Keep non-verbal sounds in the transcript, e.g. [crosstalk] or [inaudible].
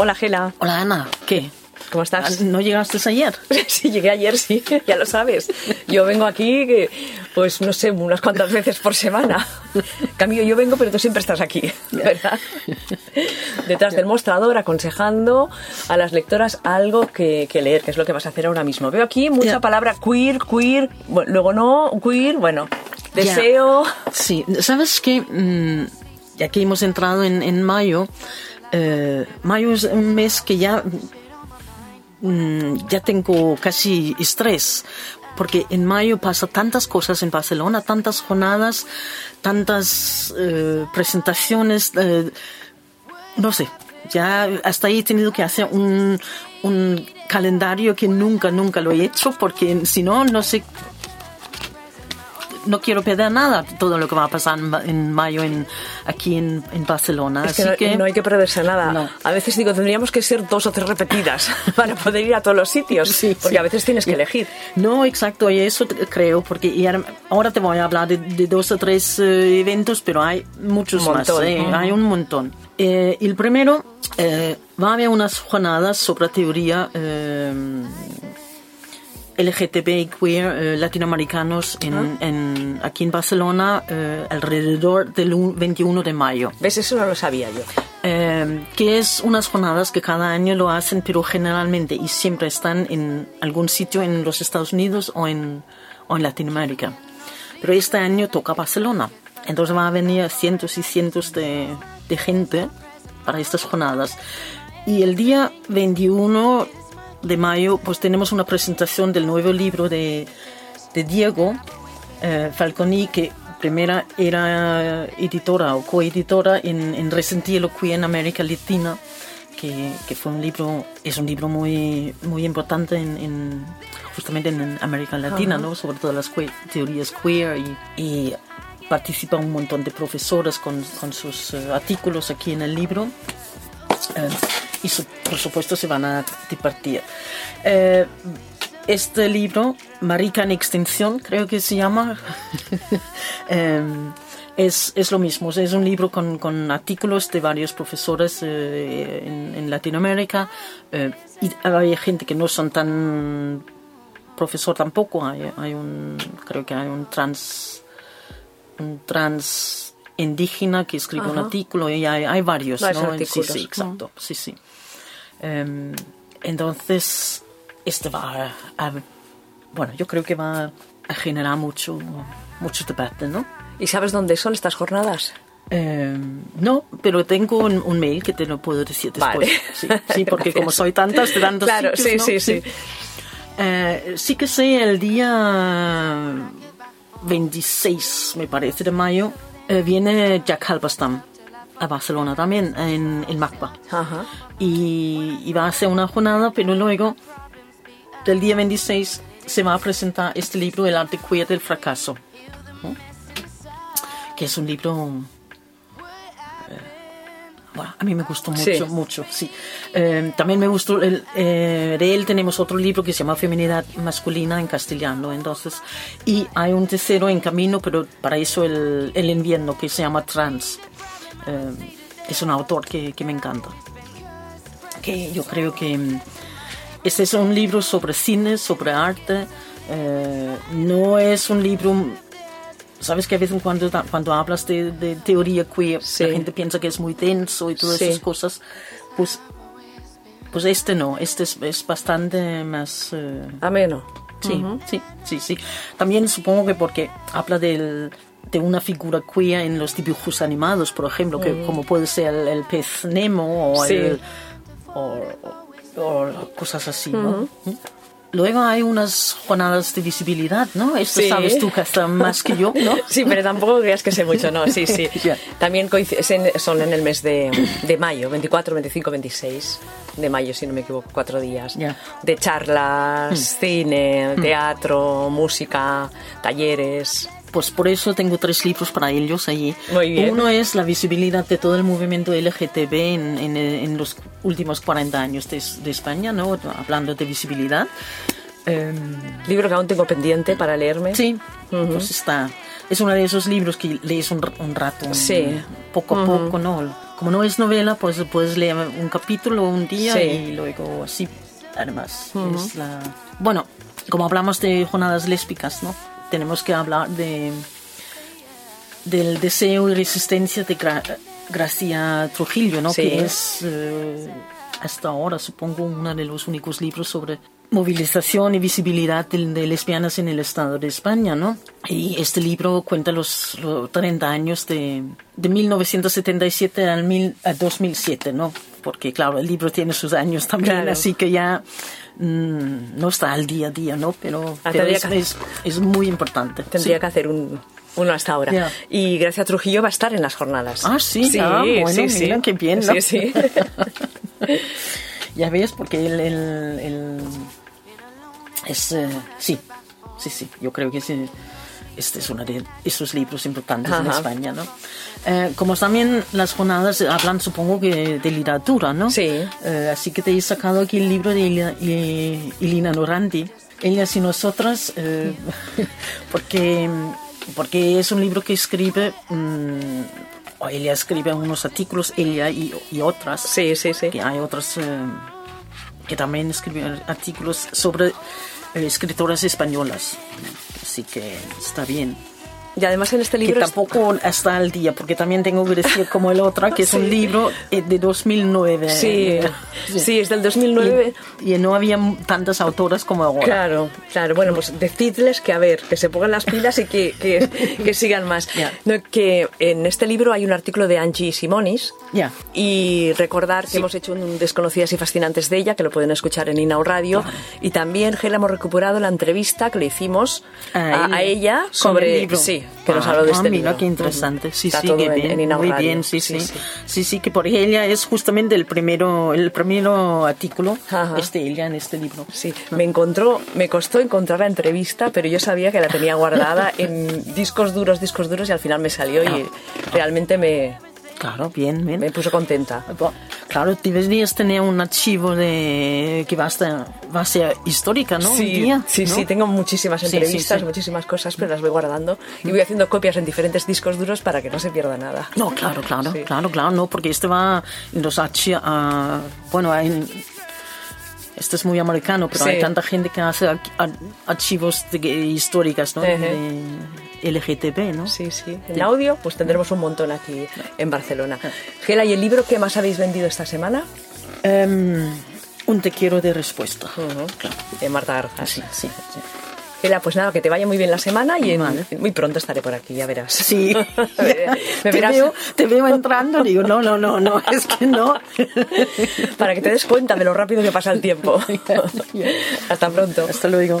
Hola, Gela. Hola, Ana. ¿Qué? ¿Cómo estás? ¿No llegaste ayer? [laughs] Sí, llegué ayer, sí, [laughs] ya lo sabes. Yo vengo aquí, pues no sé, unas cuantas veces por semana. Camilo, yo vengo, pero tú siempre estás aquí, ¿verdad? Detrás del mostrador, aconsejando a las lectoras algo que, leer, que es lo que vas a hacer ahora mismo. Veo aquí mucha palabra queer, queer, luego no, queer, bueno, deseo. Sí, ¿sabes qué? Mm, ya que hemos entrado en, mayo, eh, mayo es un mes que ya Mm, ya tengo casi estrés, porque en mayo pasa tantas cosas en Barcelona, tantas jornadas, tantas eh, presentaciones, eh, no sé, ya hasta ahí he tenido que hacer un, un calendario que nunca, nunca lo he hecho, porque si no, no sé no quiero perder nada todo lo que va a pasar en mayo en, aquí en, Barcelona. Es que, no, hay que perderse nada. A veces digo, tendríamos que ser dos o tres repetidas [laughs] para poder ir a todos los sitios, sí, porque a veces tienes que elegir. No, exacto, y eso creo, porque ahora te voy a hablar de, dos o tres eh, eventos, pero hay muchos más, ¿eh? hay un montón. Eh, el primero, va a haber unas jornadas sobre teoría LGTB y queer eh, latinoamericanos en, aquí en Barcelona eh, alrededor del 21 de mayo. ¿Ves? Eso no lo sabía yo. Eh, que es unas jornadas que cada año lo hacen, pero generalmente y siempre están en algún sitio en los Estados Unidos o en, o en Latinoamérica. Pero este año toca Barcelona. Entonces van a venir cientos y cientos de, de gente para estas jornadas. Y el día 21 de mayo pues tenemos una presentación del nuevo libro de, de Diego eh, Falconi, que primera era editora o coeditora en, en Resentielo Queer en América Latina, que, que, fue un libro, es un libro muy, muy importante en, justamente en América Latina, ¿no? sobre todo las teorías queer y, y participa un montón de profesores con, con sus eh, artículos aquí en el libro. Eh, y por supuesto se van a divertir. Eh, este libro, Marica en Extinción, creo que se llama, [laughs] eh, es, es, lo mismo. Es un libro con, con artículos de varios profesores eh, en, Latinoamérica y hay gente que no son tan profesor tampoco. Hay, hay un, creo que hay un trans, un trans indígena que escribe un artículo y hay, hay varios, ¿no? Sí, sí, exacto, sí, sí. Em, entonces, este va a, bueno, yo creo que va a generar mucho, mucho debate, ¿no? ¿Y sabes dónde son estas jornadas? Em, no, pero tengo un, mail que te lo puedo decir después. Sí, [laughs] porque como soy tantas, te dan dos Claro, sí, sí, sí. Eh, sí que sé el día 26, me parece, de mayo, eh, viene Jack Halberstam a Barcelona también, en, el MACBA. Y, va a ser una jornada, pero luego, del día 26, se va a presentar este libro, El arte queer del fracaso, que es un libro... Eh, a mí me gustó mucho, mucho, sí. Eh, también me gustó, el, eh, de él tenemos otro libro que se llama Feminidad Masculina en castellano, entonces, y hay un tercero en camino, pero para eso el, el invierno, que se llama Trans. Eh, es un autor que, que, me encanta. Que yo creo que este es un libro sobre cine, sobre arte. Eh, no es un libro sabes que a veces cuando, cuando hablas de, de teoría queer, la gente piensa que es muy denso y todas esas cosas. Pues, pues este no, este es, es bastante más... Uh, Ameno. Sí, sí, sí, sí. También supongo que porque habla del, de una figura queer en los dibujos animados, por ejemplo, que, como puede ser el, pez Nemo o, el, o, cosas así, ¿no? Luego hay unas jornadas de visibilidad, ¿no? Esto sabes tú hasta más que yo, ¿no? [laughs] Sí, pero tampoco creas que sé mucho, ¿no? Sí, sí. [laughs] También son en el mes de, de, mayo, 24, 25, 26 de mayo, si no me equivoco, cuatro días. De charlas, mm. cine, mm. teatro, música, talleres pues por eso tengo tres libros para ellos allí. Muy bien. Uno es la visibilidad de todo el movimiento LGTB en, los últimos 40 años de, España, ¿no? hablando de visibilidad. Em, Libro que aún tengo pendiente para leerme. sí, pues está. Es uno de esos libros que lees un, un rato, un- Sí. poco a poco, ¿no? Como no es novela, pues puedes leer un capítulo un día Sí. y luego así. Además, es la... Bueno, como hablamos de jornadas lésbicas, ¿no? Tenemos que hablar de del deseo y resistencia de Gra- Gracia Trujillo, ¿no? Sí. Que es eh, hasta ahora, supongo, uno de los únicos libros sobre movilización y visibilidad de, de lesbianas en el Estado de España, ¿no? Y este libro cuenta los, los 30 años de, de 1977 al, mil, a 2007, ¿no? Porque, claro, el libro tiene sus años también, Claro. así que ya mm, no está al día a día, ¿no? Pero, Ah, pero es, que- es, es muy importante. Tendría Sí. que hacer un, uno hasta ahora. Ya. Y Gracia Trujillo va a estar en las jornadas. Ah, sí, ah, bueno, mira, qué bien, ¿no? Sí, sí. [laughs] Ya ves, porque el, el, el- es eh, sí, sí, sí. Yo creo que ese- este es uno de esos libros importantes en Ajá. España, ¿no? Eh, como también las jornadas hablan, supongo que de literatura, ¿no? Sí. Eh, así que te he sacado aquí el libro de Ilina, eh, Ilina Noranti, Ellas y nosotras, eh, [laughs] porque porque es un libro que escribe. mm, o ella escribe unos artículos, ella y, y otras Sí, sí, sí. que hay otras eh, que también escriben artículos sobre escritoras españolas. Así que está bien. Y además en este Que libro... es- tampoco está al día, porque también tengo que decir como el otro, que es un [laughs] Sí. libro eh, de 2009. Sí, sí, es del 2009. Y, y no había tantas autoras como ahora. Claro, claro. Bueno, pues decidles que a ver, que se pongan las pilas y que, que, [laughs] que sigan más. Ya. No, que en este libro hay un artículo de Angie Simonis. Ya. Y recordar que hemos hecho un Desconocidas y Fascinantes de ella, que lo pueden escuchar en Inau Radio. Y también, Gela, hemos recuperado la entrevista que le hicimos a, a ella Con sobre. el libro. Sí, que nos Ah, habló de ah, este mira, libro. qué interesante. Sí, Está sí, en- bien. en Inau Muy bien, sí sí. Sí, sí, sí. sí. que porque ella es justamente el primero, el primero artículo Ajá. este ella en este libro. Sí, me encontró, me costó encontrar la entrevista, pero yo sabía que la tenía guardada [laughs] en discos duros, discos duros y al final me salió y realmente me, Claro, bien, bien. me puso contenta. Claro, deberías tener un archivo de que va a, estar, va a ser histórica, ¿no? Sí, día, sí, ¿no? sí, tengo muchísimas sí, entrevistas, sí. muchísimas cosas, pero las voy guardando y voy haciendo copias en diferentes discos duros para que no se pierda nada. No, claro, claro, claro, claro, no, porque este va en los archi- ah, bueno, hay, este es muy americano, pero hay tanta gente que hace ar- ar- archivos de, históricas, ¿no? De LGTB, ¿no? Sí, sí. En audio, pues tendremos un montón aquí en Barcelona. Gela, ¿y el libro que más habéis vendido esta semana? Em, un te quiero de respuesta. Claro. De Marta Garza. Sí, sí, sí. Gela, pues nada, que te vaya muy bien la semana y en- Vale. muy pronto estaré por aquí, ya verás. Sí, [laughs] Me te, verás veo, te veo entrando, digo, no, no, no, no, es que no. [laughs] para que te des cuenta de lo rápido que pasa el tiempo. [laughs] Hasta pronto. Hasta luego.